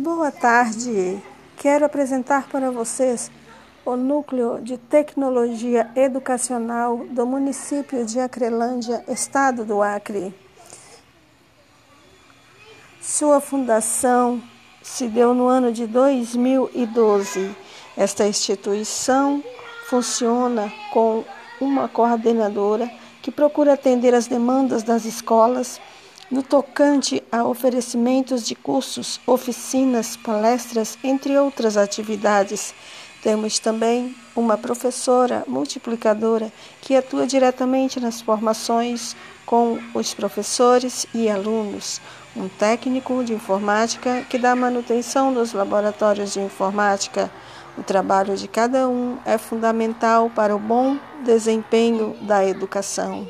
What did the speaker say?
Boa tarde. Quero apresentar para vocês o Núcleo de Tecnologia Educacional do município de Acrelândia, estado do Acre. Sua fundação se deu no ano de 2012. Esta instituição funciona com uma coordenadora que procura atender as demandas das escolas no tocante a oferecimentos de cursos, oficinas, palestras, entre outras atividades. Temos também uma professora multiplicadora que atua diretamente nas formações com os professores e alunos, um técnico de informática que dá manutenção dos laboratórios de informática. O trabalho de cada um é fundamental para o bom desempenho da educação.